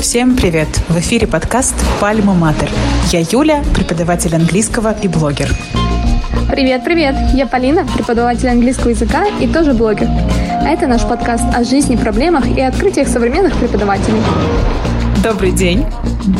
Всем привет! В эфире подкаст «Пальма Матер». Я Юля, преподаватель английского и блогер. Привет, привет! Я Полина, преподаватель английского языка и тоже блогер. А это наш подкаст о жизни, проблемах и открытиях современных преподавателей. Добрый день!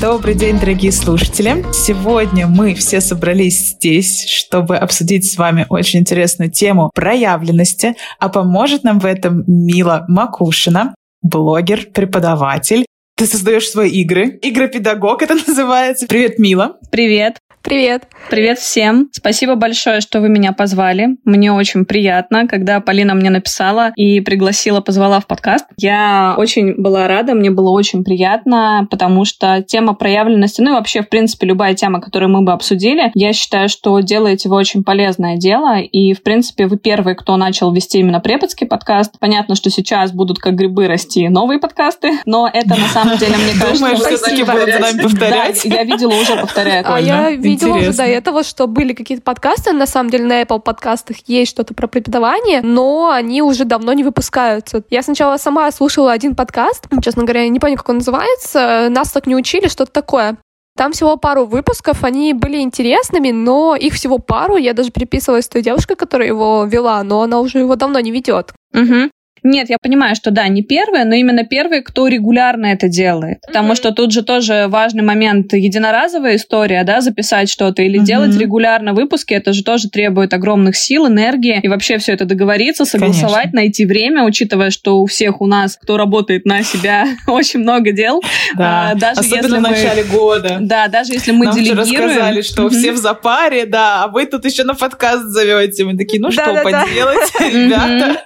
Добрый день, дорогие слушатели! Сегодня мы все собрались здесь, чтобы обсудить с вами очень интересную тему проявленности, а поможет нам в этом Мила Макушина, блогер, преподаватель. Ты создаешь свои игры. Игропедагог это называется. Привет, Мила. Привет. Привет. Привет всем. Спасибо большое, что вы меня позвали. Мне очень приятно, когда Полина мне написала и пригласила, позвала в подкаст. Я очень была рада, мне было очень приятно, потому что тема проявленности, ну и вообще, в принципе, любая тема, которую мы бы обсудили, я считаю, что делаете вы очень полезное дело. И, в принципе, вы первый, кто начал вести именно преподский подкаст. Понятно, что сейчас будут как грибы расти новые подкасты, но это на самом деле, мне кажется... Думаешь, все-таки будут за нами повторять? Я видела уже повторяют. А я видела уже до этого, что были какие-то подкасты, на самом деле на Apple подкастах есть что-то про преподавание, но они уже давно не выпускаются. Я сначала сама слушала один подкаст, честно говоря, я не помню, как он называется, нас так не учили, что-то такое. Там всего пару выпусков, они были интересными, но их всего пару. Я даже переписывалась с той девушкой, которая его вела, но она уже его давно не ведет. Угу. Нет, я понимаю, что да, не первые, но именно первые, кто регулярно это делает. Потому mm-hmm. что тут же тоже важный момент единоразовая история, да, записать что-то или mm-hmm. делать регулярно выпуски, это же тоже требует огромных сил, энергии и вообще все это договориться, согласовать, Конечно. найти время, учитывая, что у всех у нас, кто работает на себя, очень много дел. Да, а, даже особенно если в начале мы, года. Да, даже если мы Нам делегируем. Нам рассказали, что mm-hmm. все в запаре, да, а вы тут еще на подкаст зовете. Мы такие, ну что поделать, ребята,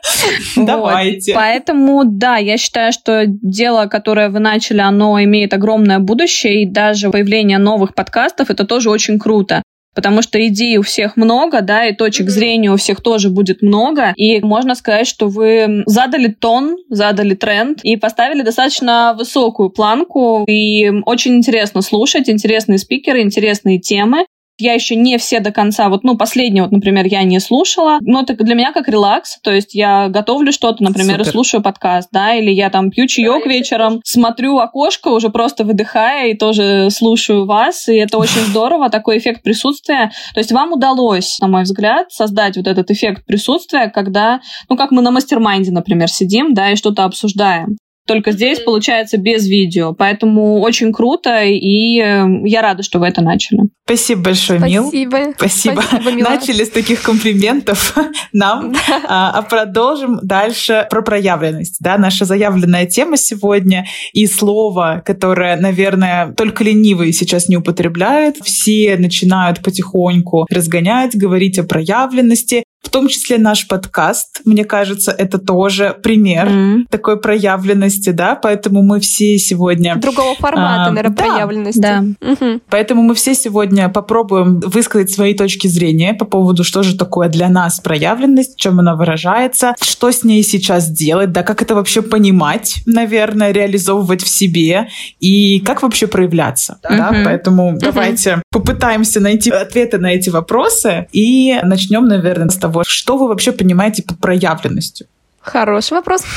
давай делаете. Поэтому, да, я считаю, что дело, которое вы начали, оно имеет огромное будущее, и даже появление новых подкастов, это тоже очень круто потому что идей у всех много, да, и точек mm-hmm. зрения у всех тоже будет много, и можно сказать, что вы задали тон, задали тренд и поставили достаточно высокую планку, и очень интересно слушать, интересные спикеры, интересные темы, я еще не все до конца, вот, ну, последний, вот, например, я не слушала, но это для меня как релакс, то есть я готовлю что-то, например, Супер. и слушаю подкаст, да, или я там пью чаек вечером, смотрю окошко, уже просто выдыхая и тоже слушаю вас, и это очень здорово, такой эффект присутствия. То есть вам удалось, на мой взгляд, создать вот этот эффект присутствия, когда, ну, как мы на mastermind е, например, сидим, да, и что-то обсуждаем только здесь получается без видео. Поэтому очень круто, и э, я рада, что вы это начали. Спасибо большое, Мил. Спасибо. Спасибо. Спасибо Начали с таких комплиментов нам, а, а продолжим дальше про проявленность. Да, наша заявленная тема сегодня и слово, которое, наверное, только ленивые сейчас не употребляют. Все начинают потихоньку разгонять, говорить о проявленности. В том числе наш подкаст, мне кажется, это тоже пример mm. такой проявленности, да, поэтому мы все сегодня... Другого формата, а, наверное, да, проявленности. Да. Угу. Поэтому мы все сегодня попробуем высказать свои точки зрения по поводу, что же такое для нас проявленность, в чем она выражается, что с ней сейчас делать, да, как это вообще понимать, наверное, реализовывать в себе и как вообще проявляться, угу. да, поэтому угу. давайте попытаемся найти ответы на эти вопросы и начнем, наверное, с того, того, что вы вообще понимаете под проявленностью? Хороший вопрос.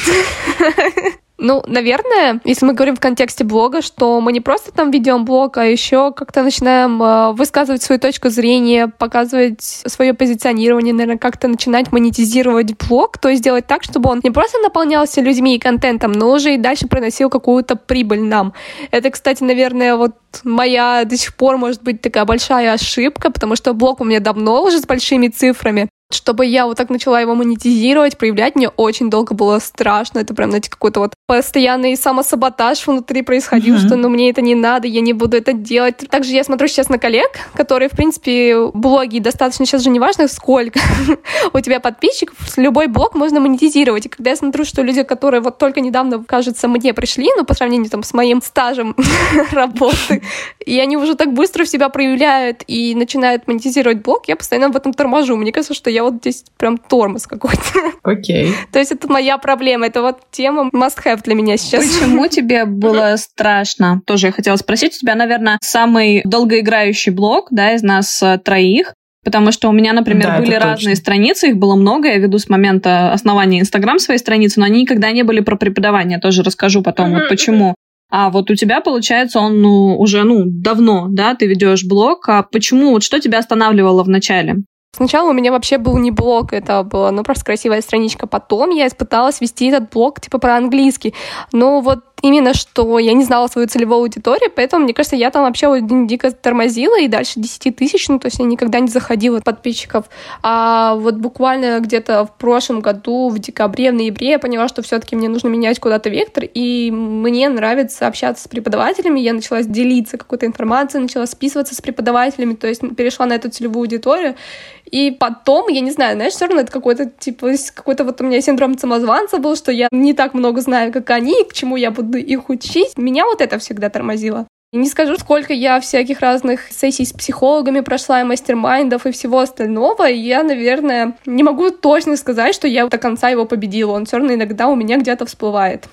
Ну, наверное, если мы говорим в контексте блога, что мы не просто там ведем блог, а еще как-то начинаем э, высказывать свою точку зрения, показывать свое позиционирование, наверное, как-то начинать монетизировать блог, то есть делать так, чтобы он не просто наполнялся людьми и контентом, но уже и дальше приносил какую-то прибыль нам. Это, кстати, наверное, вот моя до сих пор может быть такая большая ошибка, потому что блог у меня давно уже с большими цифрами, чтобы я вот так начала его монетизировать, проявлять, мне очень долго было страшно. Это прям, знаете, какой-то вот постоянный самосаботаж внутри происходил, mm-hmm. что ну мне это не надо, я не буду это делать. Также я смотрю сейчас на коллег, которые, в принципе, блоги достаточно сейчас же не важно сколько у тебя подписчиков, любой блог можно монетизировать. И когда я смотрю, что люди, которые вот только недавно, кажется, мне пришли, ну, по сравнению там с моим стажем работы, и они уже так быстро в себя проявляют и начинают монетизировать блог, я постоянно в этом торможу. Мне кажется, что я вот здесь прям тормоз какой-то. Окей. Okay. То есть это моя проблема, это вот тема must-have для меня сейчас. Почему тебе было страшно? Тоже я хотела спросить. У тебя, наверное, самый долгоиграющий блог, да, из нас э, троих. Потому что у меня, например, да, были разные страницы, их было много, я веду с момента основания Инстаграм своей страницы, но они никогда не были про преподавание, тоже расскажу потом, вот почему. А вот у тебя, получается, он ну, уже ну, давно, да, ты ведешь блог. А почему, вот что тебя останавливало в начале? Сначала у меня вообще был не блог, это была, ну, просто красивая страничка. Потом я пыталась вести этот блог, типа, про английский. Но вот именно что я не знала свою целевую аудиторию, поэтому, мне кажется, я там вообще дико тормозила, и дальше 10 тысяч, ну, то есть я никогда не заходила подписчиков. А вот буквально где-то в прошлом году, в декабре, в ноябре, я поняла, что все таки мне нужно менять куда-то вектор, и мне нравится общаться с преподавателями, я начала делиться какой-то информацией, начала списываться с преподавателями, то есть перешла на эту целевую аудиторию, и потом, я не знаю, знаешь, все равно это какой-то, типа, какой-то вот у меня синдром самозванца был, что я не так много знаю, как они, к чему я буду их учить. Меня вот это всегда тормозило. Не скажу, сколько я всяких разных сессий с психологами прошла, и мастер-майндов, и всего остального. И я, наверное, не могу точно сказать, что я до конца его победила. Он все равно иногда у меня где-то всплывает.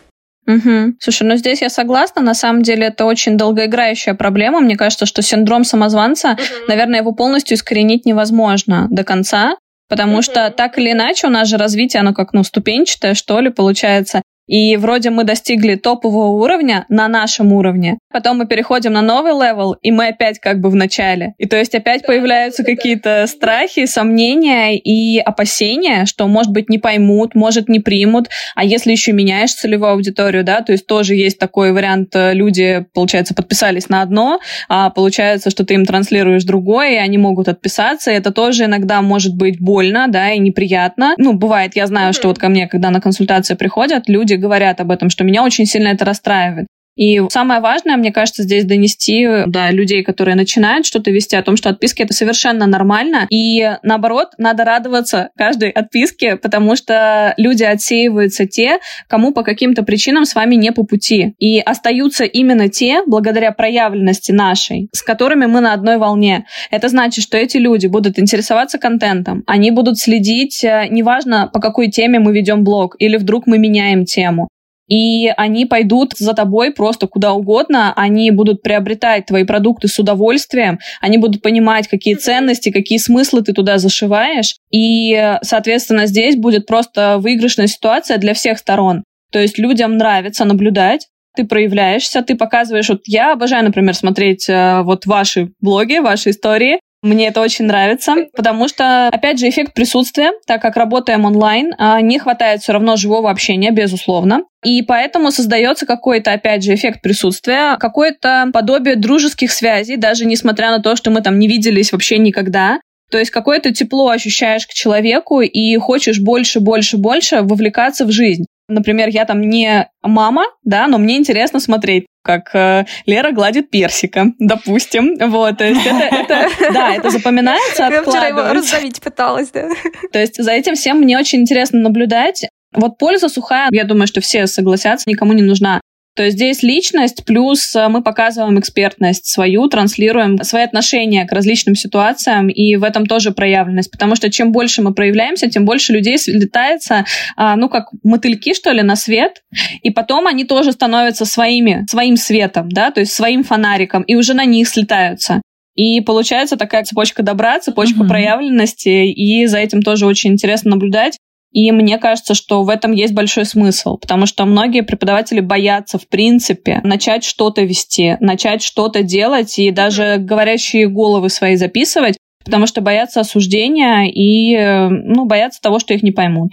Угу. Слушай, ну здесь я согласна. На самом деле это очень долгоиграющая проблема. Мне кажется, что синдром самозванца, угу. наверное, его полностью искоренить невозможно до конца. Потому угу. что так или иначе у нас же развитие, оно как, ну, ступенчатое, что ли, получается. И вроде мы достигли топового уровня на нашем уровне. Потом мы переходим на новый level, и мы опять как бы в начале. И то есть опять появляются какие-то страхи, сомнения и опасения, что, может быть, не поймут, может, не примут. А если еще меняешь целевую аудиторию, да, то есть тоже есть такой вариант, э, люди, получается, подписались на одно, а получается, что ты им транслируешь другое, и они могут отписаться. И это тоже иногда может быть больно, да, и неприятно. Ну, бывает, я знаю, что вот ко мне, когда на консультации приходят, люди говорят об этом, что меня очень сильно это расстраивает. И самое важное, мне кажется, здесь донести до людей, которые начинают что-то вести, о том, что отписки — это совершенно нормально. И наоборот, надо радоваться каждой отписке, потому что люди отсеиваются те, кому по каким-то причинам с вами не по пути. И остаются именно те, благодаря проявленности нашей, с которыми мы на одной волне. Это значит, что эти люди будут интересоваться контентом, они будут следить, э, неважно, по какой теме мы ведем блог, или вдруг мы меняем тему и они пойдут за тобой просто куда угодно, они будут приобретать твои продукты с удовольствием, они будут понимать, какие ценности, какие смыслы ты туда зашиваешь, и, соответственно, здесь будет просто выигрышная ситуация для всех сторон. То есть людям нравится наблюдать, ты проявляешься, ты показываешь, вот я обожаю, например, смотреть э, вот ваши блоги, ваши истории, мне это очень нравится, потому что, опять же, эффект присутствия, так как работаем онлайн, а, не хватает все равно живого общения, безусловно. И поэтому создается какой-то, опять же, эффект присутствия, какое-то подобие дружеских связей, даже несмотря на то, что мы там не виделись вообще никогда. То есть какое-то тепло ощущаешь к человеку и хочешь больше, больше, больше вовлекаться в жизнь. Например, я там не мама, да, но мне интересно смотреть, как э, Лера гладит персика, допустим. Вот, то есть это, это да, это запоминается, Я вчера его раздавить пыталась, да. То есть за этим всем мне очень интересно наблюдать. Вот польза сухая, я думаю, что все согласятся, никому не нужна. То есть здесь личность, плюс э, мы показываем экспертность свою, транслируем свои отношения к различным ситуациям, и в этом тоже проявленность, потому что чем больше мы проявляемся, тем больше людей слетается, а, ну, как мотыльки, что ли, на свет, и потом они тоже становятся своими, своим светом, да, то есть своим фонариком, и уже на них слетаются. И получается такая цепочка добра, цепочка mm-hmm. проявленности, и за этим тоже очень интересно наблюдать. И мне кажется, что в этом есть большой смысл, потому что многие преподаватели боятся, в принципе, начать что-то вести, начать что-то делать и даже говорящие головы свои записывать, потому что боятся осуждения и ну, боятся того, что их не поймут.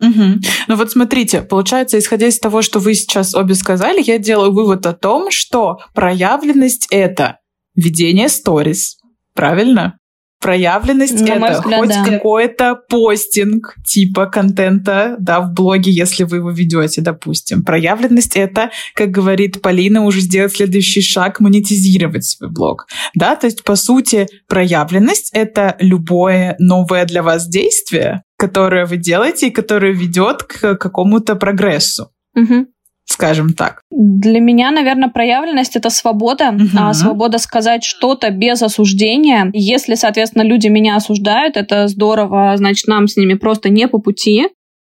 Угу. Ну вот смотрите, получается, исходя из того, что вы сейчас обе сказали, я делаю вывод о том, что проявленность — это ведение сторис, правильно? Проявленность На это взгляд, хоть да. какой-то постинг типа контента, да, в блоге, если вы его ведете, допустим. Проявленность это, как говорит Полина, уже сделать следующий шаг, монетизировать свой блог. Да, то есть, по сути, проявленность это любое новое для вас действие, которое вы делаете и которое ведет к какому-то прогрессу. Угу скажем так? Для меня, наверное, проявленность это свобода, угу. а свобода сказать что-то без осуждения. Если, соответственно, люди меня осуждают, это здорово, значит, нам с ними просто не по пути.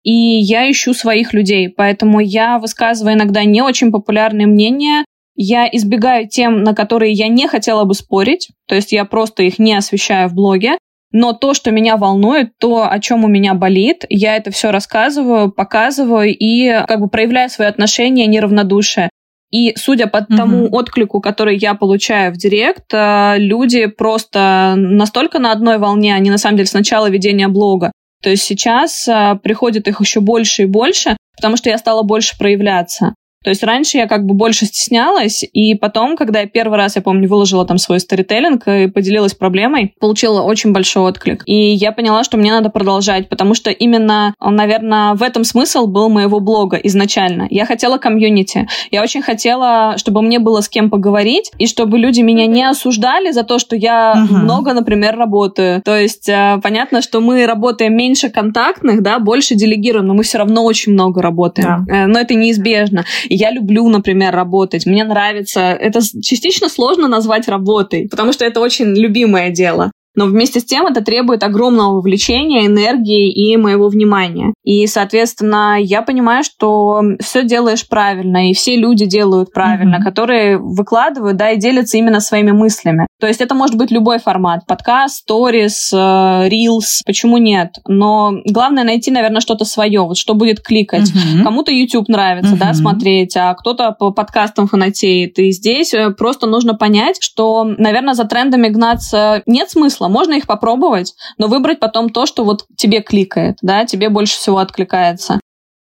И я ищу своих людей, поэтому я высказываю иногда не очень популярные мнения, я избегаю тем, на которые я не хотела бы спорить, то есть я просто их не освещаю в блоге, но то, что меня волнует, то, о чем у меня болит, я это все рассказываю, показываю и как бы проявляю свои отношения неравнодушие. И судя по mm-hmm. тому отклику, который я получаю в директ, э, люди просто настолько на одной волне, они на самом деле с начала ведения блога. То есть сейчас э, приходит их еще больше и больше, потому что я стала больше проявляться. То есть раньше я как бы больше стеснялась, и потом, когда я первый раз, я помню, выложила там свой сторителлинг и поделилась проблемой, получила очень большой отклик. И я поняла, что мне надо продолжать, потому что именно, наверное, в этом смысл был моего блога изначально. Я хотела комьюнити. Я очень хотела, чтобы мне было с кем поговорить, и чтобы люди меня не осуждали за то, что я uh-huh. много, например, работаю. То есть э, понятно, что мы работаем меньше контактных, да, больше делегируем, но мы все равно очень много работаем. Yeah. Э, но это неизбежно. Я люблю, например, работать. Мне нравится. Это частично сложно назвать работой, потому что это очень любимое дело но вместе с тем это требует огромного вовлечения, энергии и моего внимания. И, соответственно, я понимаю, что все делаешь правильно, и все люди делают правильно, mm-hmm. которые выкладывают, да, и делятся именно своими мыслями. То есть это может быть любой формат. Подкаст, сторис, рилс, почему нет? Но главное найти, наверное, что-то свое, вот что будет кликать. Mm-hmm. Кому-то YouTube нравится, mm-hmm. да, смотреть, а кто-то по подкастам фанатеет. И здесь э, просто нужно понять, что, наверное, за трендами гнаться нет смысла, смысла. Можно их попробовать, но выбрать потом то, что вот тебе кликает, да, тебе больше всего откликается.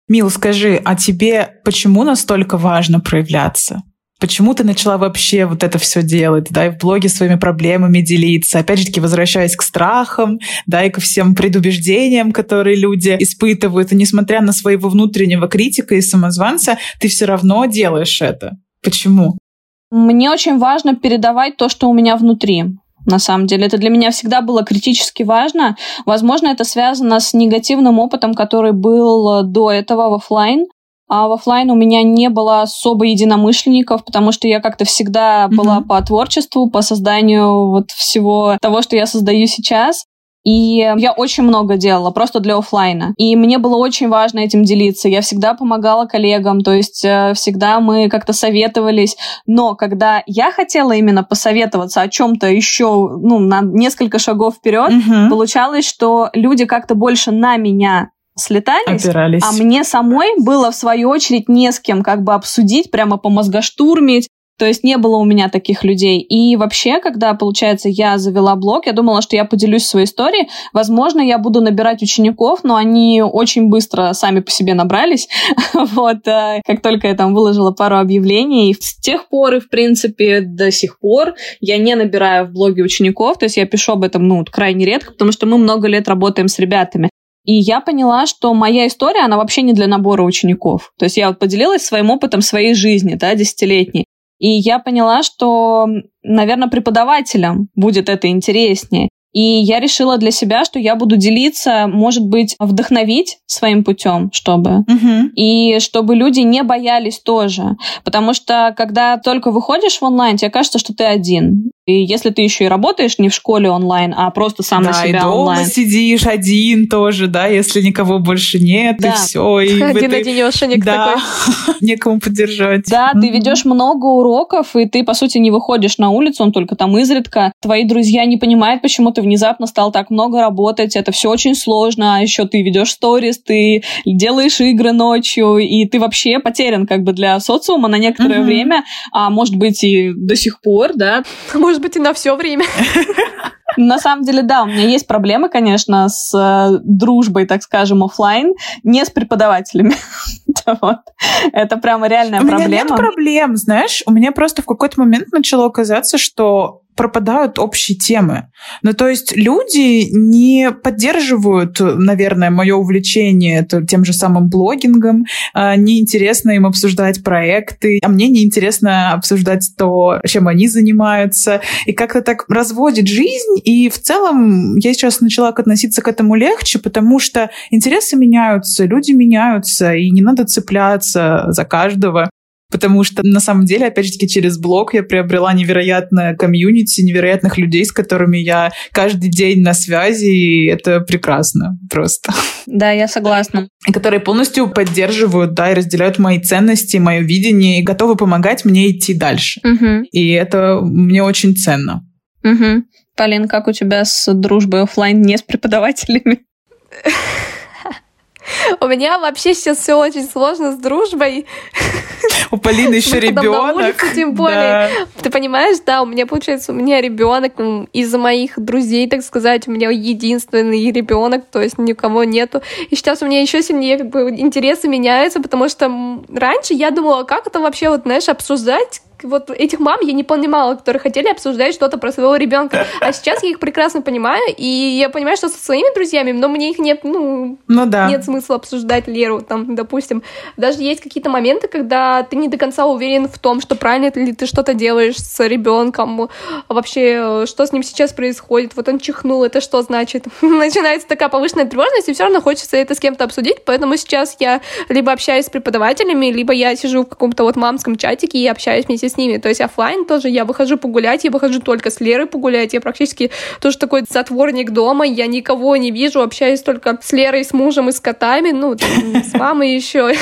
Мил, скажи, а тебе почему настолько важно проявляться? Почему ты начала вообще вот это все делать, да, и в блоге своими проблемами делиться? Опять же таки, возвращаясь к страхам, да, и ко всем предубеждениям, которые люди испытывают, и несмотря на своего внутреннего критика и самозванца, ты все равно делаешь это. Почему? Мне очень важно передавать то, что у меня внутри на самом деле. Это для меня всегда было критически важно. Возможно, это связано с негативным опытом, который был до этого в офлайн. А в офлайн у меня не было особо единомышленников, потому что я как-то всегда mm-hmm. была по творчеству, по созданию вот всего того, что я создаю сейчас. И я очень много делала просто для офлайна. И мне было очень важно этим делиться. Я всегда помогала коллегам, то есть э, всегда мы как-то советовались. Но когда я хотела именно посоветоваться о чем-то еще, ну, на несколько шагов вперед, угу. получалось, что люди как-то больше на меня слетались, Опирались. а мне самой было, в свою очередь, не с кем как бы обсудить, прямо по мозгоштурмить, то есть не было у меня таких людей. И вообще, когда, получается, я завела блог, я думала, что я поделюсь своей историей. Возможно, я буду набирать учеников, но они очень быстро сами по себе набрались. вот, э, как только я там выложила пару объявлений. И с тех пор и, в принципе, до сих пор я не набираю в блоге учеников. То есть я пишу об этом, ну, крайне редко, потому что мы много лет работаем с ребятами. И я поняла, что моя история, она вообще не для набора учеников. То есть я вот поделилась своим опытом своей жизни, да, десятилетней. И я поняла, что, наверное, преподавателям будет это интереснее. И я решила для себя, что я буду делиться, может быть, вдохновить своим путем, чтобы. Угу. И чтобы люди не боялись тоже. Потому что, когда только выходишь в онлайн, тебе кажется, что ты один. И если ты еще и работаешь не в школе онлайн, а просто сам да, на себя и дома онлайн. сидишь один тоже, да, если никого больше нет, да. и все. И один этой... одинешенек да. такой. Некому поддержать. Да, mm-hmm. ты ведешь много уроков, и ты, по сути, не выходишь на улицу, он только там изредка. Твои друзья не понимают, почему ты внезапно стал так много работать. Это все очень сложно. А еще ты ведешь сторис, ты делаешь игры ночью, и ты вообще потерян как бы для социума на некоторое mm-hmm. время, а может быть и до сих пор, да. Может может быть, и на все время. На самом деле, да, у меня есть проблемы, конечно, с э, дружбой, так скажем, офлайн, не с преподавателями. вот. Это прямо реальная у проблема. У меня нет проблем, знаешь, у меня просто в какой-то момент начало казаться, что пропадают общие темы. Ну, то есть люди не поддерживают, наверное, мое увлечение тем же самым блогингом, а, неинтересно им обсуждать проекты, а мне неинтересно обсуждать то, чем они занимаются, и как-то так разводит жизнь, и в целом я сейчас начала относиться к этому легче, потому что интересы меняются, люди меняются, и не надо цепляться за каждого. Потому что на самом деле, опять же таки, через блог я приобрела невероятное комьюнити, невероятных людей, с которыми я каждый день на связи, и это прекрасно просто. Да, я согласна. И которые полностью поддерживают, да, и разделяют мои ценности, мое видение, и готовы помогать мне идти дальше. Угу. И это мне очень ценно. Угу. Полин, как у тебя с дружбой офлайн не с преподавателями? У меня вообще сейчас все очень сложно с дружбой. У Полины еще ребенок. тем более. Ты понимаешь, да, у меня получается, у меня ребенок из моих друзей, так сказать, у меня единственный ребенок, то есть никого нету. И сейчас у меня еще сильнее как бы интересы меняются, потому что раньше я думала, как это вообще вот, знаешь, обсуждать вот этих мам я не понимала, которые хотели обсуждать что-то про своего ребенка. А сейчас я их прекрасно понимаю, и я понимаю, что со своими друзьями, но мне их нет, ну, ну да. нет смысла обсуждать Леру, там, допустим. Даже есть какие-то моменты, когда ты не до конца уверен в том, что правильно ли ты что-то делаешь с ребенком, вообще, что с ним сейчас происходит, вот он чихнул, это что значит? Начинается такая повышенная тревожность, и все равно хочется это с кем-то обсудить, поэтому сейчас я либо общаюсь с преподавателями, либо я сижу в каком-то вот мамском чатике и общаюсь вместе с ними. То есть офлайн тоже я выхожу погулять, я выхожу только с Лерой погулять, я практически тоже такой затворник дома, я никого не вижу, общаюсь только с Лерой, с мужем и с котами, ну, с мамой еще.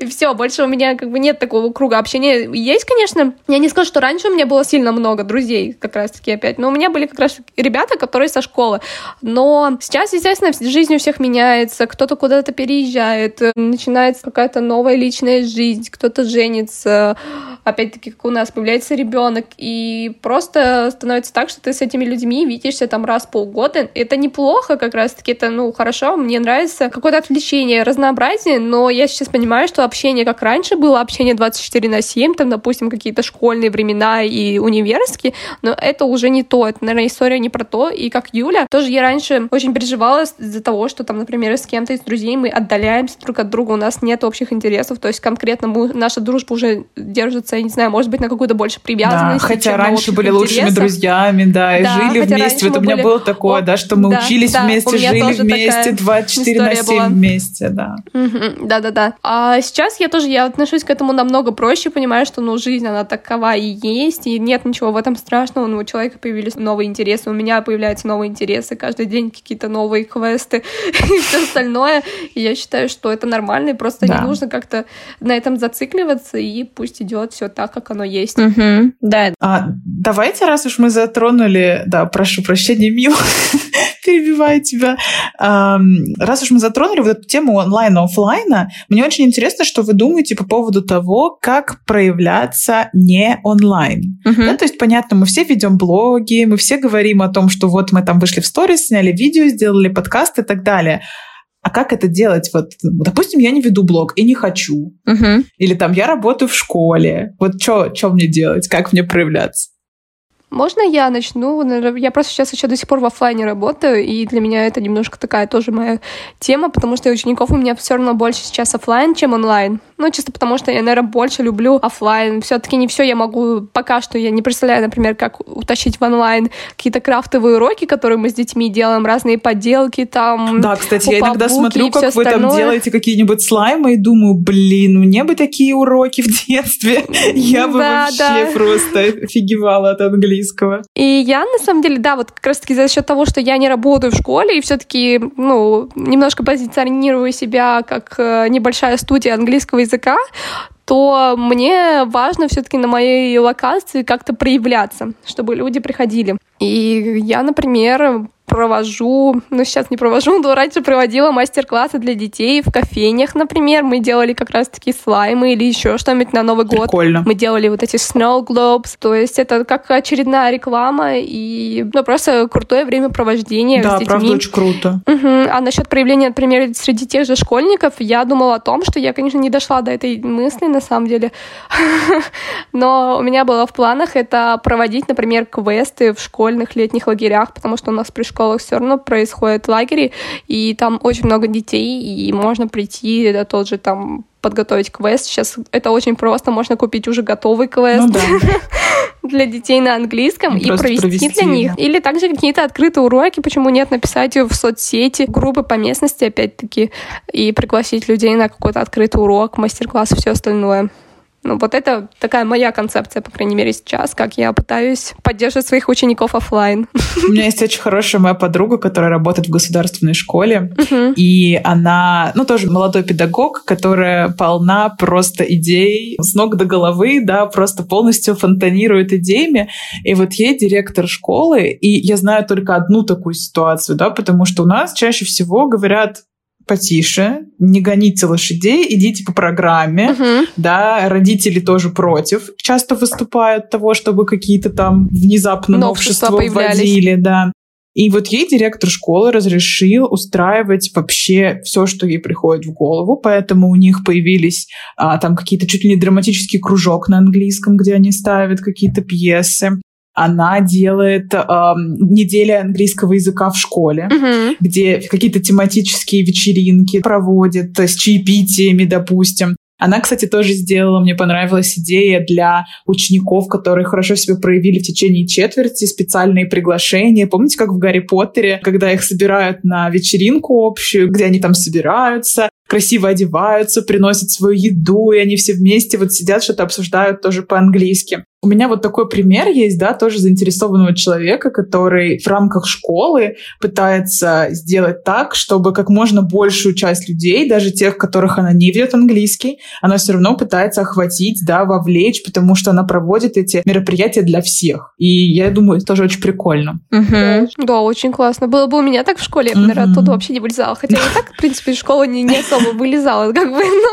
И все, больше у меня как бы нет такого круга общения. Есть, конечно, я не скажу, что раньше у меня было сильно много друзей, как раз-таки опять, но у меня были как раз ребята, которые со школы. Но сейчас, естественно, жизнь у всех меняется, кто-то куда-то переезжает, начинается какая-то новая личная жизнь, кто-то женится, опять-таки, как у нас появляется ребенок, и просто становится так, что ты с этими людьми видишься там раз в полгода. Это неплохо, как раз-таки, это, ну, хорошо, мне нравится. Какое-то отвлечение, разнообразие, но я сейчас понимаю, что общение, как раньше было, общение 24 на 7, там, допустим, какие-то школьные времена и универские, но это уже не то, это, наверное, история не про то, и как Юля, тоже я раньше очень переживала из-за того, что там, например, с кем-то из друзей мы отдаляемся друг от друга, у нас нет общих интересов, то есть конкретно мы, наша дружба уже держится, я не знаю, может быть, на какую-то больше привязанности. Да, хотя раньше были интересов. лучшими друзьями, да, и да, жили вместе. Вот у меня были... было такое, О, да, что мы да, учились да, вместе, жили вместе, 24 на 7 была. вместе, да. Да-да-да. А сейчас я тоже, я отношусь к этому намного проще, понимаю, что, ну, жизнь, она такова и есть, и нет ничего в этом страшного, ну, у человека появились новые интересы, у меня появляются новые интересы, каждый день какие-то новые квесты и все остальное, и я считаю, что это нормально, и просто да. не нужно как-то на этом зацикливаться, и пусть идет все так, как оно есть. Угу. Да. А, давайте, раз уж мы затронули, да, прошу прощения, Мил, перебиваю тебя. А, раз уж мы затронули вот эту тему онлайн-офлайна, мне очень интересно, что вы думаете по поводу того, как проявляться не онлайн. Угу. Да, то есть, понятно, мы все ведем блоги, мы все говорим о том, что вот мы там вышли в сторис, сняли видео, сделали подкаст и так далее. А как это делать? Вот, допустим, я не веду блог и не хочу. Угу. Или там я работаю в школе. Вот что мне делать? Как мне проявляться? Можно я начну? Я просто сейчас еще до сих пор в офлайне работаю, и для меня это немножко такая тоже моя тема, потому что учеников у меня все равно больше сейчас офлайн, чем онлайн. Ну, чисто потому что я, наверное, больше люблю офлайн. Все-таки не все я могу, пока что я не представляю, например, как утащить в онлайн какие-то крафтовые уроки, которые мы с детьми делаем, разные поделки там. Да, кстати, я иногда смотрю, как вы остальное. там делаете какие-нибудь слаймы и думаю, блин, мне бы такие уроки в детстве. Я бы вообще просто офигевала от английского. И я, на самом деле, да, вот как раз-таки за счет того, что я не работаю в школе и все-таки, ну, немножко позиционирую себя как э, небольшая студия английского языка, то мне важно все-таки на моей локации как-то проявляться, чтобы люди приходили. И я, например, провожу, ну сейчас не провожу, но раньше проводила мастер-классы для детей в кофейнях, например. Мы делали как раз-таки слаймы или еще что-нибудь на Новый год. Прикольно. Мы делали вот эти snow globes, то есть это как очередная реклама и ну, просто крутое времяпровождение да, с детьми. правда, очень круто. Угу. А насчет проявления, например, среди тех же школьников, я думала о том, что я, конечно, не дошла до этой мысли на самом деле, но у меня было в планах это проводить, например, квесты в школьных летних лагерях, потому что у нас при школах все равно происходят лагери, и там очень много детей, и можно прийти, это тот же там подготовить квест. Сейчас это очень просто, можно купить уже готовый квест. Ну, да. для детей на английском и, и провести, провести для них. Или также какие-то открытые уроки, почему нет, написать в соцсети, группы по местности, опять-таки, и пригласить людей на какой-то открытый урок, мастер-класс и все остальное. Ну, вот это такая моя концепция, по крайней мере, сейчас, как я пытаюсь поддерживать своих учеников офлайн. У меня есть очень хорошая моя подруга, которая работает в государственной школе, и она, ну, тоже молодой педагог, которая полна просто идей с ног до головы, да, просто полностью фонтанирует идеями. И вот ей директор школы, и я знаю только одну такую ситуацию, да, потому что у нас чаще всего говорят, потише, не гоните лошадей, идите по программе, Мгм. да, родители тоже против, часто выступают того, чтобы какие-то там внезапно Новшества новшества вводили, да. И вот ей директор школы разрешил устраивать вообще все, что ей приходит в голову, поэтому у них появились а, там какие-то чуть ли не драматический кружок на английском, где они ставят какие-то пьесы. Она делает ам, неделя английского языка в школе Мгм. где какие-то тематические вечеринки проводит с чаепитиями, допустим. Она, кстати, тоже сделала, мне понравилась идея для учеников, которые хорошо себя проявили в течение четверти, специальные приглашения. Помните, как в Гарри Поттере, когда их собирают на вечеринку общую, где они там собираются, красиво одеваются, приносят свою еду, и они все вместе вот сидят, что-то обсуждают тоже по-английски. У меня вот такой пример есть, да, тоже заинтересованного человека, который в рамках школы пытается сделать так, чтобы как можно большую часть людей, даже тех, которых она не ведет английский, она все равно пытается охватить, да, вовлечь, потому что она проводит эти мероприятия для всех. И я думаю, это тоже очень прикольно. Мгм. Да, очень классно. Было бы у меня так в школе, я бы, наверное, Мгм. оттуда вообще не вылезала. Хотя я и так, в принципе, из школы не, не особо вылезала, как бы, но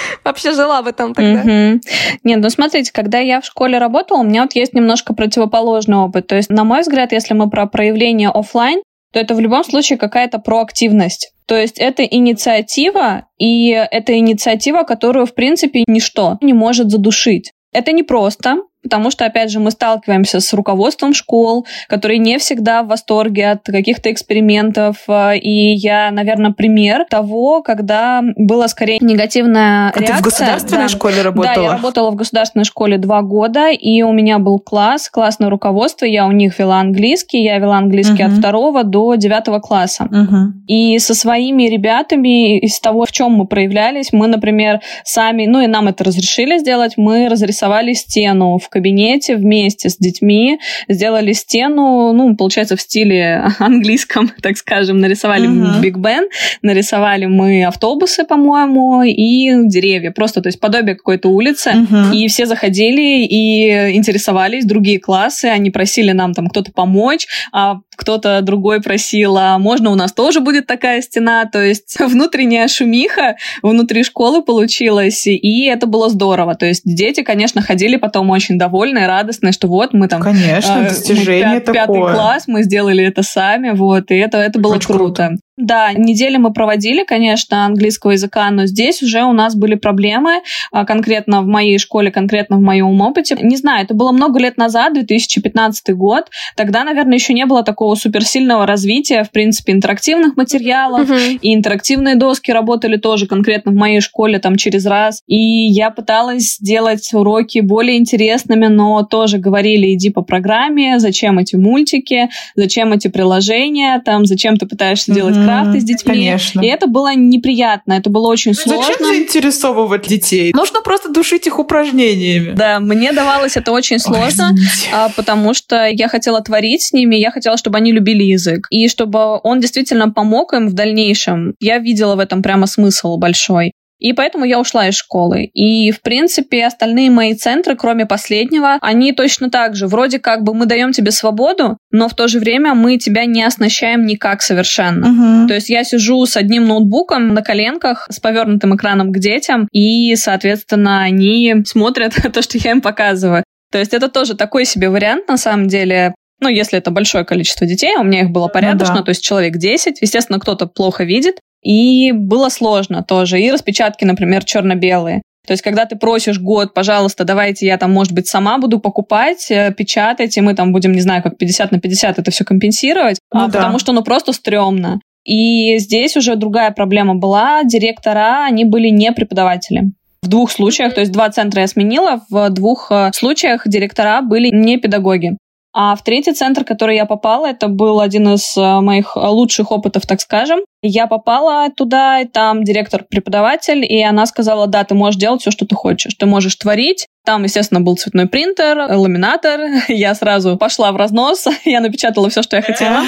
вообще жила бы там тогда. Мгм. Нет, ну смотрите, когда я в школе работала, у меня вот есть немножко противоположный опыт. То есть, на мой взгляд, если мы про проявление оффлайн, то это в любом случае какая-то проактивность. То есть это инициатива, и это инициатива, которую, в принципе, ничто не может задушить. Это непросто, потому что, опять же, мы сталкиваемся с руководством школ, которые не всегда в восторге от каких-то экспериментов. э, И я, наверное, пример того, когда была скорее негативная А ты реакция. в государственной Да. школе Да, работала? я работала в государственной школе два года, и у меня был класс, классное руководство. Я у них вела английский, я вела английский Мгм. от второго до девятого класса. Мгм. И со своими ребятами из того, в чем мы проявлялись, мы, например, сами, ну и нам это разрешили сделать, мы разрисовали стену в кабинете вместе с детьми, сделали стену, ну, получается, в стиле английском, так скажем, нарисовали. Биг Бен, нарисовали мы автобусы, по-моему, и деревья. Просто, то есть, подобие какой-то улицы. Мгм. И все заходили и интересовались, другие классы, они просили нам там кто-то помочь, а кто-то другой просил, а можно у нас тоже будет такая стена, то есть внутренняя шумиха внутри школы получилась, и это было здорово, то есть дети, конечно, ходили потом очень довольные, радостные, что вот мы там Конечно, мы достижение пят- Пятый такое. класс, мы сделали это сами, вот, и это, это было Очень круто. Да, недели мы проводили, конечно, английского языка, но здесь уже у нас были проблемы, а, конкретно в моей школе, конкретно в моем опыте. Не знаю, это было много лет назад, 2015 год. Тогда, наверное, еще не было такого суперсильного развития, в принципе, интерактивных материалов. Мгм. И интерактивные доски работали тоже конкретно в моей школе там через раз. И я пыталась сделать уроки более интересными, но тоже говорили, иди по программе, зачем эти мультики, зачем эти приложения, там, зачем ты пытаешься делать Мгм, крафты с детьми. Конечно. И это было неприятно, это было очень сложно. Зачем заинтересовывать детей? Нужно просто душить их упражнениями. Да, мне давалось это очень Ой, сложно. извините. а, потому что я хотела творить с ними, я хотела, чтобы они любили язык, и чтобы он действительно помог им в дальнейшем. Я видела в этом прямо смысл большой. И поэтому я ушла из школы. И, в принципе, остальные мои центры, кроме последнего, они точно так же. Вроде как бы мы даем тебе свободу, но в то же время мы тебя не оснащаем никак совершенно. Мгм. То есть я сижу с одним ноутбуком на коленках, с повернутым экраном к детям, и, соответственно, они смотрят то, что я им показываю. То есть это тоже такой себе вариант, на самом деле. Ну, если это большое количество детей, а у меня их было порядочно, да. то есть человек 10. Естественно, кто-то плохо видит. И было сложно тоже. И распечатки, например, черно-белые. То есть, когда ты просишь год, пожалуйста, давайте я там, может быть, сама буду покупать, э, печатать, и мы там будем, не знаю, как 50 на 50 это все компенсировать, Ну а, да. потому что ну просто стрёмно. И здесь уже другая проблема была. Директора, они были не преподаватели. В двух случаях, то есть два центра я сменила, в двух э, случаях директора были не педагоги. А в третий центр, в который я попала, это был один из э, моих лучших опытов, так скажем. Я попала туда, и там директор-преподаватель, и она сказала, да, ты можешь делать все, что ты хочешь. Ты можешь творить. Там, естественно, был цветной принтер, ламинатор. Я сразу пошла в разнос, я напечатала все, что я хотела.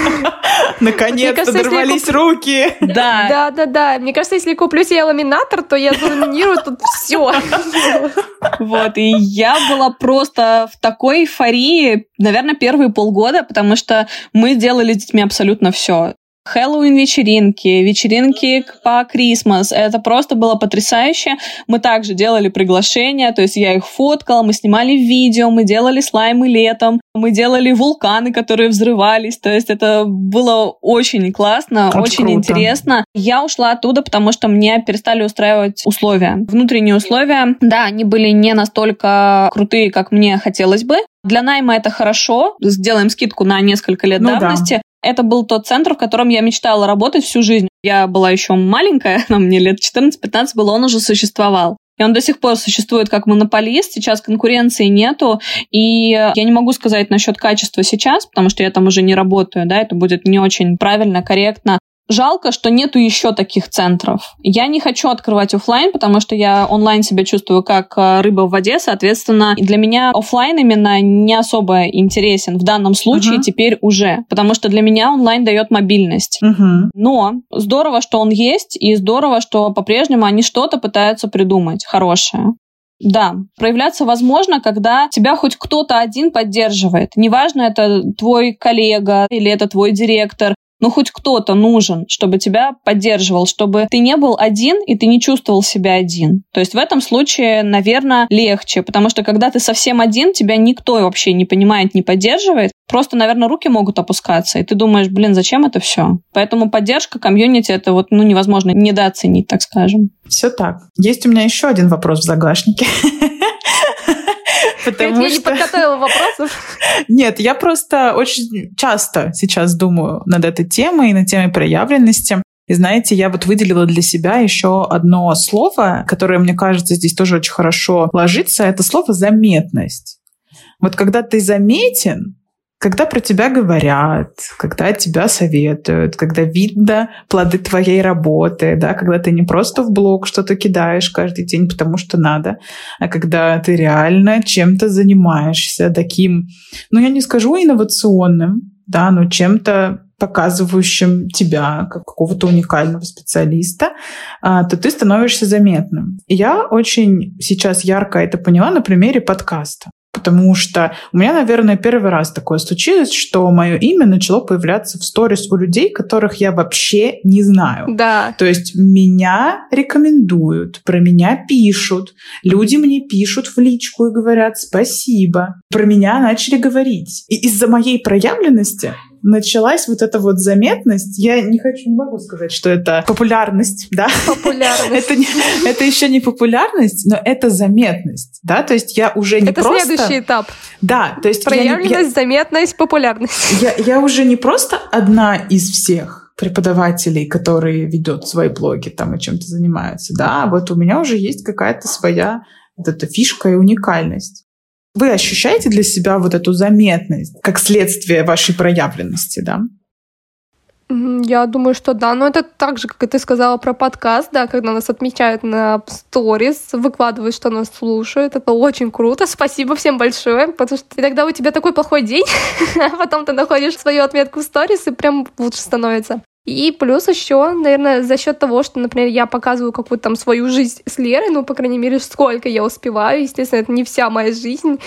Наконец-то дорвались руки. Да. Да, да, да. Мне кажется, если куплю себе ламинатор, то я заламинирую тут все. Вот, и я была просто в такой эйфории, наверное, первые полгода, потому что мы делали с детьми абсолютно все. Хэллоуин вечеринки, по Крисмас. Это просто было потрясающе. Мы также делали приглашения, то есть я их фоткала, мы снимали видео, мы делали слаймы летом, мы делали вулканы, которые взрывались. То есть это было очень классно, очень, очень интересно. Я ушла оттуда, потому что мне перестали устраивать условия. Внутренние условия, да, они были не настолько крутые, как мне хотелось бы. Для найма это хорошо, сделаем скидку на несколько лет ну, давности, это был тот центр, в котором я мечтала работать всю жизнь. Я была еще маленькая, но мне лет 14-15 было, он уже существовал. И он до сих пор существует как монополист, сейчас конкуренции нету, и я не могу сказать насчет качества сейчас, потому что я там уже не работаю, да, это будет не очень правильно, корректно. Жалко, что нету еще таких центров. Я не хочу открывать офлайн, потому что я онлайн себя чувствую как э, рыба в воде, соответственно, для меня офлайн именно не особо интересен в данном случае uh-huh. теперь уже, потому что для меня онлайн дает мобильность. Uh-huh. Но здорово, что он есть, и здорово, что по-прежнему они что-то пытаются придумать хорошее. Да, проявляться возможно, когда тебя хоть кто-то один поддерживает. Неважно, это твой коллега или это твой директор, ну хоть кто-то нужен, чтобы тебя поддерживал, чтобы ты не был один и ты не чувствовал себя один. То есть в этом случае, наверное, легче, потому что когда ты совсем один, тебя никто вообще не понимает, не поддерживает, просто, наверное, руки могут опускаться, и ты думаешь, блин, зачем это все? Поэтому поддержка комьюнити это вот, ну, невозможно недооценить, так скажем. Все так. Есть у меня еще один вопрос в загашнике. Потому я что... не подготовила вопросов. Нет, я просто очень часто сейчас думаю над этой темой и над темой проявленности. И знаете, я вот выделила для себя еще одно слово, которое, мне кажется, здесь тоже очень хорошо ложится. Это слово «заметность». Вот когда ты заметен, когда про тебя говорят, когда тебя советуют, когда видно плоды твоей работы, да, когда ты не просто в блог что-то кидаешь каждый день, потому что надо, а когда ты реально чем-то занимаешься таким, ну, я не скажу инновационным, да, но чем-то показывающим тебя как какого-то уникального специалиста, а, то ты становишься заметным. И я очень сейчас ярко это поняла на примере подкаста потому что у меня, наверное, первый раз такое случилось, что мое имя начало появляться в сторис у людей, которых я вообще не знаю. Да. То есть меня рекомендуют, про меня пишут, люди мне пишут в личку и говорят спасибо. Про меня начали говорить. И из-за моей проявленности началась вот эта вот заметность. Я не хочу, не могу сказать, что это популярность, да? Популярность. это, не, это еще не популярность, но это заметность, да? То есть я уже не это просто... Это следующий этап. Да, то есть... Проявленность, я, я... заметность, популярность. Я, я уже не просто одна из всех преподавателей, которые ведут свои блоги там и чем-то занимаются, да, а вот у меня уже есть какая-то своя вот эта фишка и уникальность. Вы ощущаете для себя вот эту заметность как следствие вашей проявленности, да? Я думаю, что да, но это так же, как и ты сказала про подкаст, да, когда нас отмечают на сторис, выкладывают, что нас слушают, это очень круто, спасибо всем большое, потому что иногда у тебя такой плохой день, а потом ты находишь свою отметку в сторис и прям лучше становится. И плюс еще, наверное, за счет того, что, например, я показываю какую-то там свою жизнь с Лерой, ну, по крайней мере, сколько я успеваю. Естественно, это не вся моя жизнь,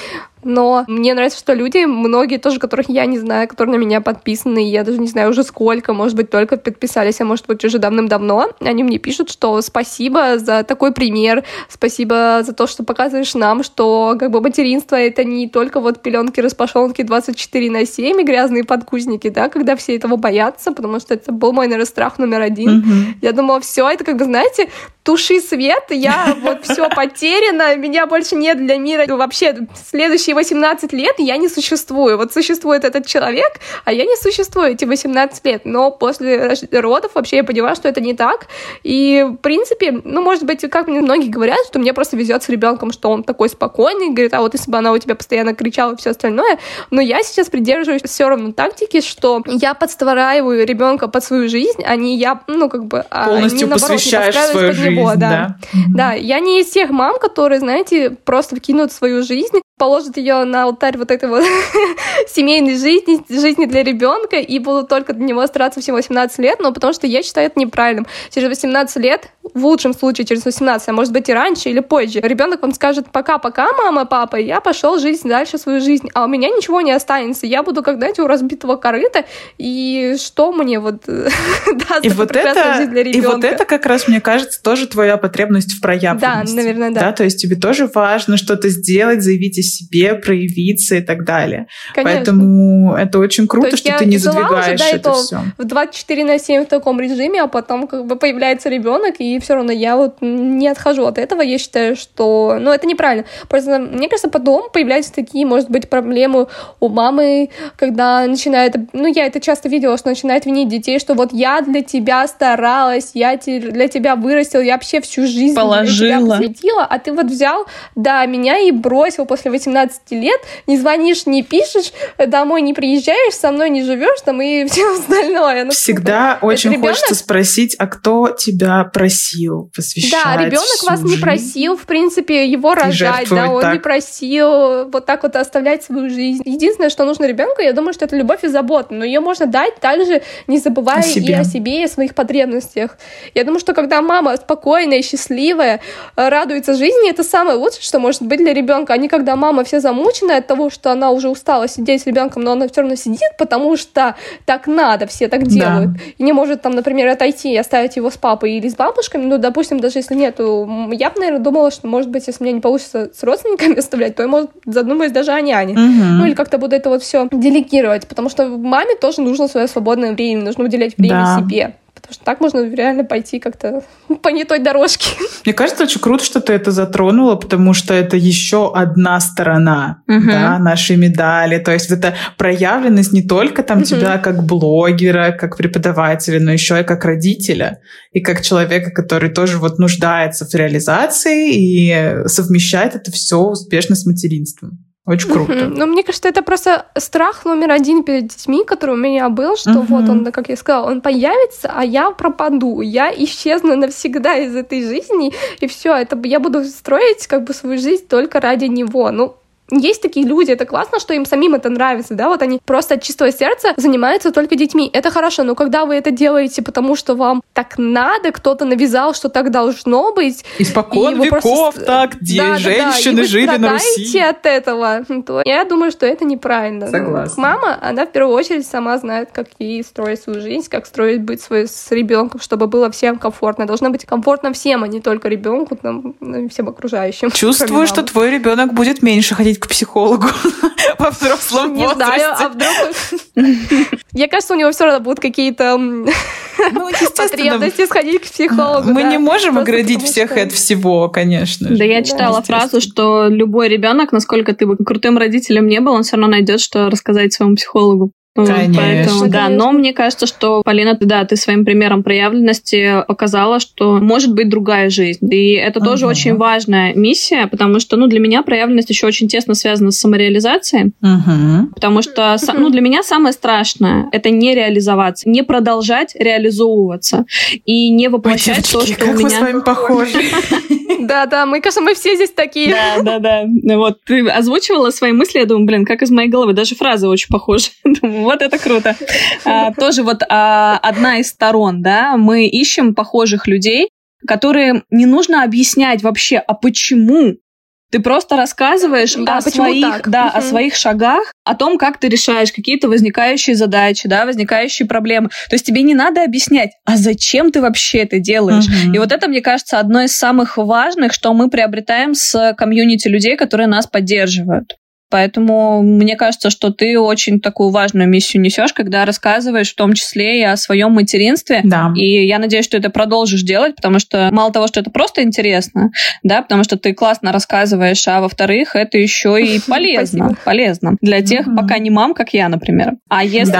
но мне нравится, что люди, многие тоже, которых я не знаю, которые на меня подписаны, я даже не знаю уже сколько, может быть, только подписались, а может быть, уже давным-давно, они мне пишут, что спасибо за такой пример, спасибо за то, что показываешь нам, что как бы материнство — это не только вот пеленки-распашонки 24 на 7 и грязные подкузники, да, когда все этого боятся, потому что это был мой, наверное, страх номер один. Mm-hmm. Я думала, все, это как бы, знаете, туши свет, я вот все потеряна, меня больше нет для мира. Вообще, следующие 18 лет я не существую. Вот существует этот человек, а я не существую эти 18 лет. Но после родов вообще я поняла, что это не так. И, в принципе, ну, может быть, как мне многие говорят, что мне просто везет с ребенком, что он такой спокойный, говорит, а вот если бы она у тебя постоянно кричала и все остальное. Но я сейчас придерживаюсь все равно тактики, что я подстраиваю ребенка под свою жизнь, а не я, ну, как бы... А Полностью не, наоборот, посвящаешь не свою жизнь, него, да. Да. да, я не из тех мам, которые, знаете, просто вкинут свою жизнь положат ее на алтарь вот этой вот семейной жизни, жизни для ребенка и будут только для него стараться всего 18 лет, но потому что я считаю это неправильным. Через 18 лет, в лучшем случае через 18, а может быть и раньше или позже, ребенок вам скажет пока-пока, мама, папа, я пошел жить дальше свою жизнь, а у меня ничего не останется. Я буду как, знаете, у разбитого корыта, и что мне вот даст и вот это, жизнь для ребенка? И вот это как раз, мне кажется, тоже твоя потребность в проявленности. Да, наверное, да. да. То есть тебе тоже важно что-то сделать, заявить себе, проявиться и так далее. Конечно. Поэтому это очень круто, что ты не задвигаешь уже, да, это все. В 24 на 7 в таком режиме, а потом как бы появляется ребенок, и все равно я вот не отхожу от этого. Я считаю, что ну, это неправильно. Просто мне кажется, потом появляются такие, может быть, проблемы у мамы, когда начинает, ну, я это часто видела, что начинает винить детей, что вот я для тебя старалась, я для тебя вырастила, я вообще всю жизнь Положила. для тебя посвятила, а ты вот взял, да, меня и бросил после 18 лет, не звонишь, не пишешь, домой не приезжаешь, со мной не живешь, там и все остальное. Ну, Всегда очень ребенок... хочется спросить, а кто тебя просил посвящать Да, ребенок вас не просил, в принципе, его рожать, да, он так. не просил вот так вот оставлять свою жизнь. Единственное, что нужно ребенку, я думаю, что это любовь и забота, но ее можно дать также, не забывая о и о себе, и о своих потребностях. Я думаю, что когда мама спокойная, счастливая, радуется жизни, это самое лучшее, что может быть для ребенка, а не когда мама мама вся замученная от того, что она уже устала сидеть с ребенком, но она все равно сидит, потому что так надо, все так делают. Да. И не может там, например, отойти и оставить его с папой или с бабушками. Ну, допустим, даже если нету, я бы, наверное, думала, что, может быть, если мне не получится с родственниками оставлять, то я, может, задумаюсь даже о няне. Угу. Ну, или как-то буду это вот все делегировать, потому что маме тоже нужно свое свободное время, нужно уделять время да. себе. Потому что так можно реально пойти как-то по не той дорожке. Мне кажется, очень круто, что ты это затронула, потому что это еще одна сторона угу. да, нашей медали. То есть это проявленность не только там угу. тебя как блогера, как преподавателя, но еще и как родителя. И как человека, который тоже вот нуждается в реализации и совмещает это все успешно с материнством. Очень круто. Ну, мне кажется, это просто страх номер один перед детьми, который у меня был, что uh-huh. вот он, как я сказала, он появится, а я пропаду, я исчезну навсегда из этой жизни, и все, это я буду строить как бы свою жизнь только ради него. Ну, есть такие люди, это классно, что им самим это нравится, да, вот они просто от чистого сердца занимаются только детьми. Это хорошо, но когда вы это делаете, потому что вам так надо, кто-то навязал, что так должно быть. Испокон и веков просто... так где да, женщины да, да. жили на Руси. от этого, то я думаю, что это неправильно. Согласна. Ну, мама, она в первую очередь сама знает, как ей строить свою жизнь, как строить быть свой, с ребенком, чтобы было всем комфортно. Должно быть комфортно всем, а не только ребенку, там, ну, всем окружающим. Чувствую, что твой ребенок будет меньше ходить ходить к психологу во взрослом Не знаю, а вдруг... Мне кажется, у него все равно будут какие-то ну, потребности сходить к психологу. Мы не можем оградить всех от всего, конечно. Да, я читала фразу, что любой ребенок, насколько ты бы крутым родителем не был, он все равно найдет, что рассказать своему психологу. Конечно. Поэтому, да, но мне кажется, что, Полина, да, ты своим примером проявленности показала, что может быть другая жизнь. И это тоже uh-huh. очень важная миссия, потому что, ну, для меня проявленность еще очень тесно связана с самореализацией. Uh-huh. Потому что, uh-huh. ну, для меня самое страшное — это не реализоваться, не продолжать реализовываться и не воплощать Ой, то, что как у меня... мы с вами похожи. Да, да, мы, кажется, мы все здесь такие. Да, да, да. Вот ты озвучивала свои мысли, я думаю, блин, как из моей головы. Даже фразы очень похожи. Вот это круто. А, тоже вот а, одна из сторон, да, мы ищем похожих людей, которые не нужно объяснять вообще, а почему ты просто рассказываешь да, о, своих, так? да, угу. о своих шагах, о том, как ты решаешь какие-то возникающие задачи, да, возникающие проблемы. То есть тебе не надо объяснять, а зачем ты вообще это делаешь. Угу. И вот это, мне кажется, одно из самых важных, что мы приобретаем с комьюнити людей, которые нас поддерживают. Поэтому мне кажется, что ты очень такую важную миссию несешь, когда рассказываешь в том числе и о своем материнстве. Да. И я надеюсь, что это продолжишь делать, потому что мало того, что это просто интересно, да, потому что ты классно рассказываешь, а во-вторых, это еще и полезно. полезно для тех, пока не мам, как я, например. А если,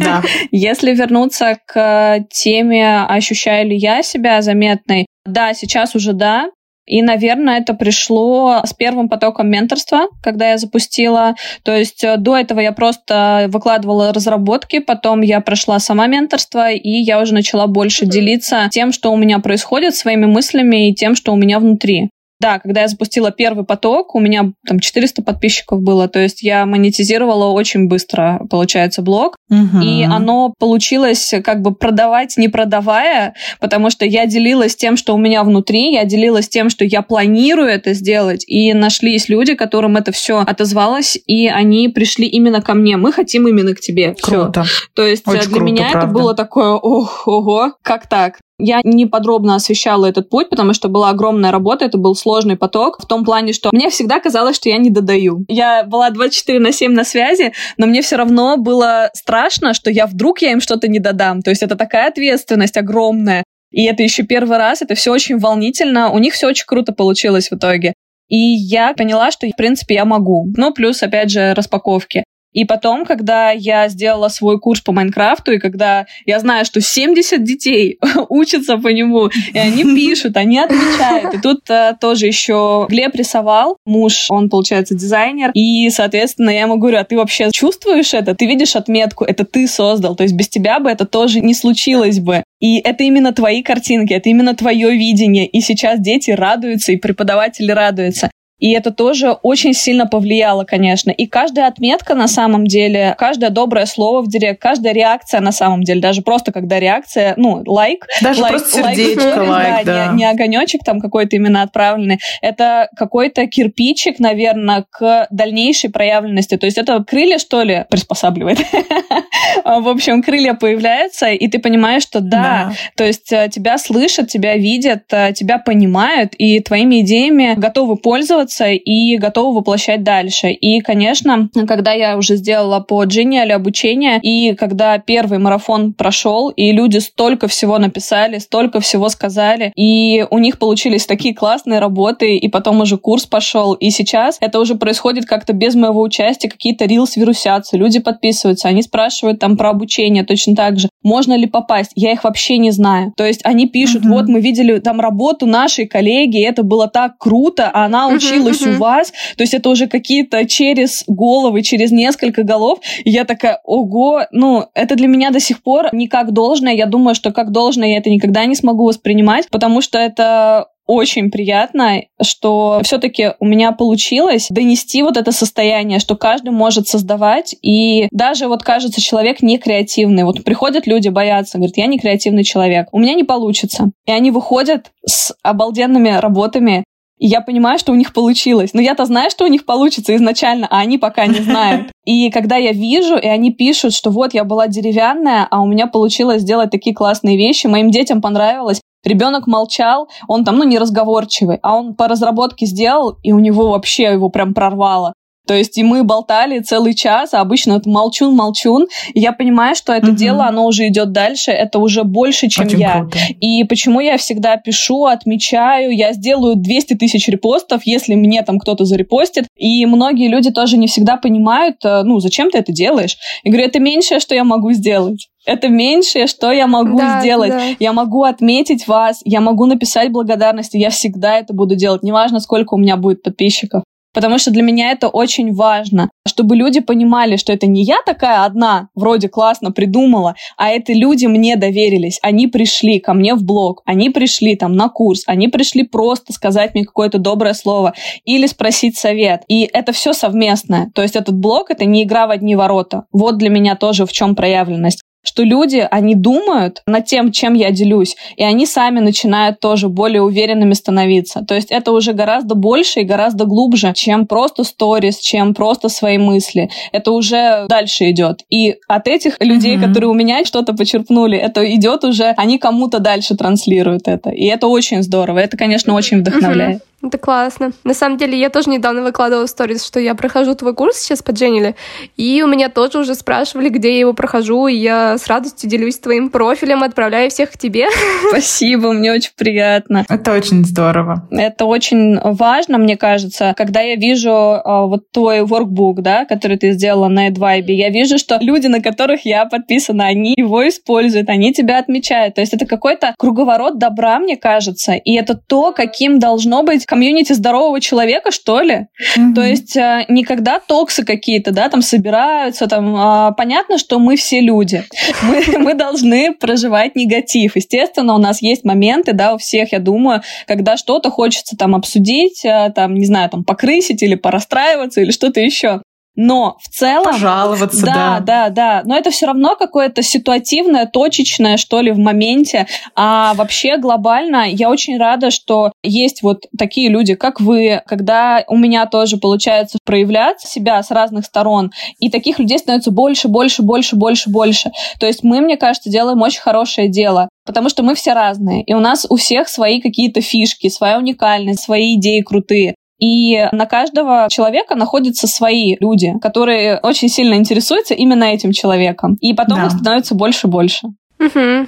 если вернуться к теме, ощущаю ли я себя заметной, да, сейчас уже да, и, наверное, это пришло с первым потоком менторства, когда я запустила. То есть э, до этого я просто выкладывала разработки, потом я прошла сама менторство, и я уже начала больше делиться тем, что у меня происходит, своими мыслями и тем, что у меня внутри. Да, когда я запустила первый поток, у меня там 400 подписчиков было, то есть я монетизировала очень быстро, получается, блог, угу. и оно получилось как бы продавать не продавая, потому что я делилась тем, что у меня внутри, я делилась тем, что я планирую это сделать, и нашлись люди, которым это все отозвалось, и они пришли именно ко мне. Мы хотим именно к тебе. Круто. Всё. То есть очень для круто, меня правда. это было такое, ох, ого, как так? Я не подробно освещала этот путь, потому что была огромная работа, это был сложный поток, в том плане, что мне всегда казалось, что я не додаю. Я была 24 на 7 на связи, но мне все равно было страшно, что я вдруг я им что-то не додам. То есть это такая ответственность огромная. И это еще первый раз, это все очень волнительно. У них все очень круто получилось в итоге. И я поняла, что, в принципе, я могу. Ну, плюс, опять же, распаковки. И потом, когда я сделала свой курс по Майнкрафту, и когда я знаю, что 70 детей учатся по нему, и они пишут, они отвечают. И тут а, тоже еще Глеб рисовал, муж, он, получается, дизайнер, и, соответственно, я ему говорю, а ты вообще чувствуешь это? Ты видишь отметку, это ты создал, то есть без тебя бы это тоже не случилось бы. И это именно твои картинки, это именно твое видение. И сейчас дети радуются, и преподаватели радуются. И это тоже очень сильно повлияло, конечно. И каждая отметка на самом деле, каждое доброе слово в директ, каждая реакция на самом деле, даже просто когда реакция, ну, лайк. Даже лайк, просто сердечко, лайк, лайк да, да. Не, не огонечек там какой-то именно отправленный. Это какой-то кирпичик, наверное, к дальнейшей проявленности. То есть это крылья, что ли, приспосабливает. В общем, крылья появляются, и ты понимаешь, что да, то есть э, тебя слышат, тебя видят, э, тебя понимают, и твоими идеями готовы пользоваться делаться и готова воплощать дальше. И, конечно, когда я уже сделала по Genial обучение, и когда первый марафон прошел, и люди столько всего написали, столько всего сказали, и у них получились такие классные работы, и потом уже курс пошел, и сейчас это уже происходит как-то без моего участия, какие-то рилс вирусятся, люди подписываются, они спрашивают там про обучение точно так же, можно ли попасть, я их вообще не знаю. То есть они пишут, uh-huh. вот мы видели там работу нашей коллеги, это было так круто, а она училась случилось uh-huh. у вас. То есть это уже какие-то через головы, через несколько голов. И я такая, ого, ну, это для меня до сих пор не как должное. Я думаю, что как должное я это никогда не смогу воспринимать, потому что это очень приятно, что все-таки у меня получилось донести вот это состояние, что каждый может создавать, и даже вот кажется человек не креативный. Вот приходят люди, боятся, говорят, я не креативный человек, у меня не получится. И они выходят с обалденными работами, и я понимаю, что у них получилось. Но я-то знаю, что у них получится изначально, а они пока не знают. И когда я вижу, и они пишут, что вот я была деревянная, а у меня получилось сделать такие классные вещи, моим детям понравилось, Ребенок молчал, он там, ну, не разговорчивый, а он по разработке сделал, и у него вообще его прям прорвало. То есть и мы болтали целый час, а обычно это молчун-молчун. И я понимаю, что это угу. дело, оно уже идет дальше, это уже больше, чем Очень я. Круто. И почему я всегда пишу, отмечаю, я сделаю 200 тысяч репостов, если мне там кто-то зарепостит. И многие люди тоже не всегда понимают, э, ну, зачем ты это делаешь? Я говорю, это меньшее, что я могу сделать. Это меньшее, что я могу да, сделать. Да. Я могу отметить вас, я могу написать благодарности, я всегда это буду делать, неважно, сколько у меня будет подписчиков. Потому что для меня это очень важно, чтобы люди понимали, что это не я такая одна, вроде классно придумала, а это люди мне доверились. Они пришли ко мне в блог, они пришли там на курс, они пришли просто сказать мне какое-то доброе слово или спросить совет. И это все совместное. То есть этот блог — это не игра в одни ворота. Вот для меня тоже в чем проявленность что люди, они думают над тем, чем я делюсь, и они сами начинают тоже более уверенными становиться. То есть это уже гораздо больше и гораздо глубже, чем просто сторис, чем просто свои мысли. Это уже дальше идет. И от этих людей, mm-hmm. которые у меня что-то почерпнули, это идет уже, они кому-то дальше транслируют это. И это очень здорово. Это, конечно, очень вдохновляет. Mm-hmm. Это классно. На самом деле, я тоже недавно выкладывала в сторис, что я прохожу твой курс сейчас по Дженниле, и у меня тоже уже спрашивали, где я его прохожу, и я с радостью делюсь твоим профилем, отправляю всех к тебе. Спасибо, мне очень приятно. Это очень здорово. Это очень важно, мне кажется, когда я вижу э, вот твой workbook, да, который ты сделала на AdVibe, я вижу, что люди, на которых я подписана, они его используют, они тебя отмечают. То есть это какой-то круговорот добра, мне кажется, и это то, каким должно быть комьюнити здорового человека, что ли. Mm-hmm. То есть э, никогда токсы какие-то, да, там собираются, там э, понятно, что мы все люди. Мы, мы должны проживать негатив. Естественно, у нас есть моменты, да, у всех, я думаю, когда что-то хочется там обсудить, э, там, не знаю, там покрысить или порастраиваться или что-то еще. Но в целом... Пожаловаться, да. Да, да, да. Но это все равно какое-то ситуативное, точечное, что ли, в моменте. А вообще глобально я очень рада, что есть вот такие люди, как вы, когда у меня тоже получается проявлять себя с разных сторон, и таких людей становится больше, больше, больше, больше, больше. То есть мы, мне кажется, делаем очень хорошее дело потому что мы все разные, и у нас у всех свои какие-то фишки, своя уникальность, свои идеи крутые. И на каждого человека находятся свои люди, которые очень сильно интересуются именно этим человеком. И потом да. их становится больше и больше. Угу.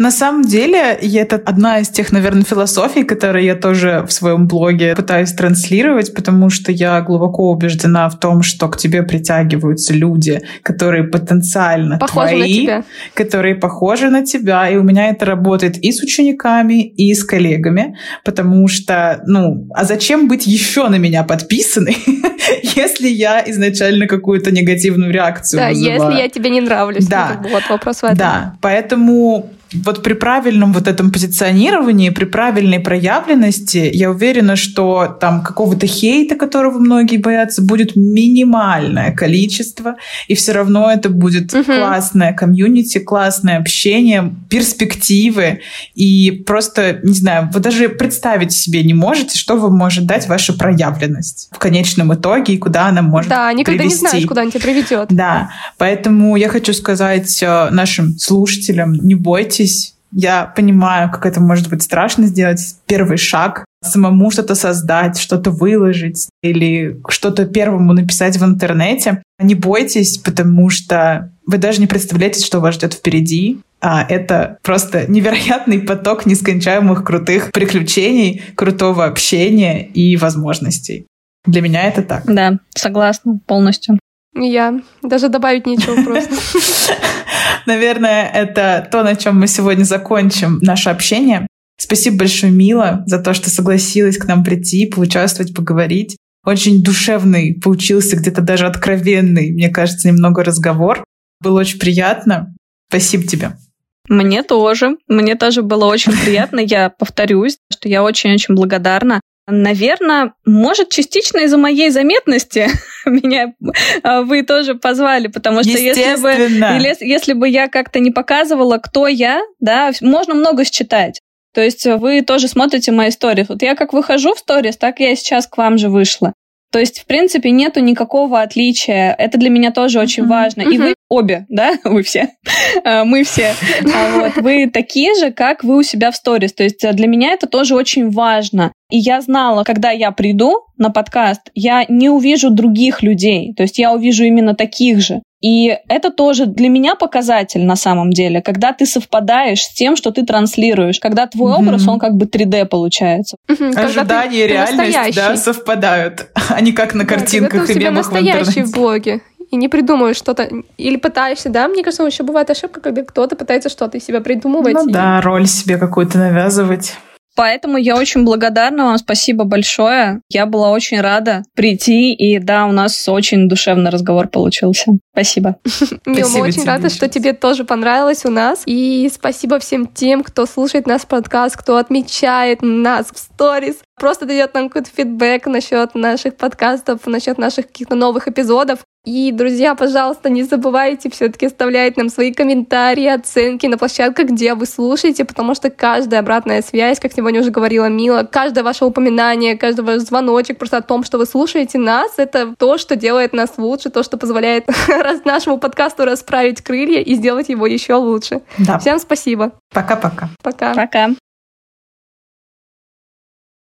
На самом деле, это одна из тех, наверное, философий, которые я тоже в своем блоге пытаюсь транслировать, потому что я глубоко убеждена в том, что к тебе притягиваются люди, которые потенциально похожи твои, которые похожи на тебя. И у меня это работает и с учениками, и с коллегами, потому что, ну, а зачем быть еще на меня подписанной, если я изначально какую-то негативную реакцию Да, вызываю? если я тебе не нравлюсь. Да. Ну, вот вопрос в этом. Да, поэтому вот при правильном вот этом позиционировании, при правильной проявленности, я уверена, что там какого-то хейта, которого многие боятся, будет минимальное количество, и все равно это будет угу. классное комьюнити, классное общение, перспективы, и просто, не знаю, вы даже представить себе не можете, что вам может дать ваша проявленность в конечном итоге и куда она может Да, никогда привести. не знаешь, куда она тебя приведет. Да, поэтому я хочу сказать э, нашим слушателям, не бойтесь бойтесь. Я понимаю, как это может быть страшно сделать первый шаг, самому что-то создать, что-то выложить или что-то первому написать в интернете. Не бойтесь, потому что вы даже не представляете, что вас ждет впереди. А это просто невероятный поток нескончаемых крутых приключений, крутого общения и возможностей. Для меня это так. Да, согласна полностью. Я. Даже добавить нечего просто. Наверное, это то, на чем мы сегодня закончим наше общение. Спасибо большое, Мила, за то, что согласилась к нам прийти, поучаствовать, поговорить. Очень душевный получился, где-то даже откровенный, мне кажется, немного разговор. Было очень приятно. Спасибо тебе. Мне тоже. Мне тоже было очень приятно. Я повторюсь, что я очень-очень благодарна Наверное, может, частично из-за моей заметности меня а, вы тоже позвали, потому что если бы, если бы я как-то не показывала, кто я, да, можно много считать. То есть вы тоже смотрите мои истории. Вот я как выхожу в сторис, так я сейчас к вам же вышла. То есть, в принципе, нету никакого отличия. Это для меня тоже очень mm-hmm. важно. И вы обе, да, вы все, а, мы все, а вот, вы такие же, как вы у себя в сторис. То есть для меня это тоже очень важно. И я знала, когда я приду на подкаст, я не увижу других людей. То есть я увижу именно таких же. И это тоже для меня показатель на самом деле, когда ты совпадаешь с тем, что ты транслируешь, когда твой угу. образ, он как бы 3D получается. Угу, Ожидания и реальность да, совпадают, а не как на картинках да, и мемах в интернете. настоящий в блоге и не придумываешь что-то, или пытаешься, да, мне кажется, еще бывает ошибка, когда кто-то пытается что-то из себя придумывать. Ну и... да, роль себе какую-то навязывать. Поэтому я очень благодарна вам, спасибо большое. Я была очень рада прийти, и да, у нас очень душевный разговор получился. Спасибо. Мил, мы очень рады, что тебе тоже понравилось у нас. И спасибо всем тем, кто слушает наш подкаст, кто отмечает нас в сторис, просто дает нам какой-то фидбэк насчет наших подкастов, насчет наших каких-то новых эпизодов. И, друзья, пожалуйста, не забывайте все-таки оставлять нам свои комментарии, оценки на площадках, где вы слушаете, потому что каждая обратная связь, как сегодня уже говорила Мила, каждое ваше упоминание, каждый ваш звоночек просто о том, что вы слушаете нас, это то, что делает нас лучше, то, что позволяет нашему подкасту расправить крылья и сделать его еще лучше. Да. Всем спасибо. Пока-пока. Пока. Пока.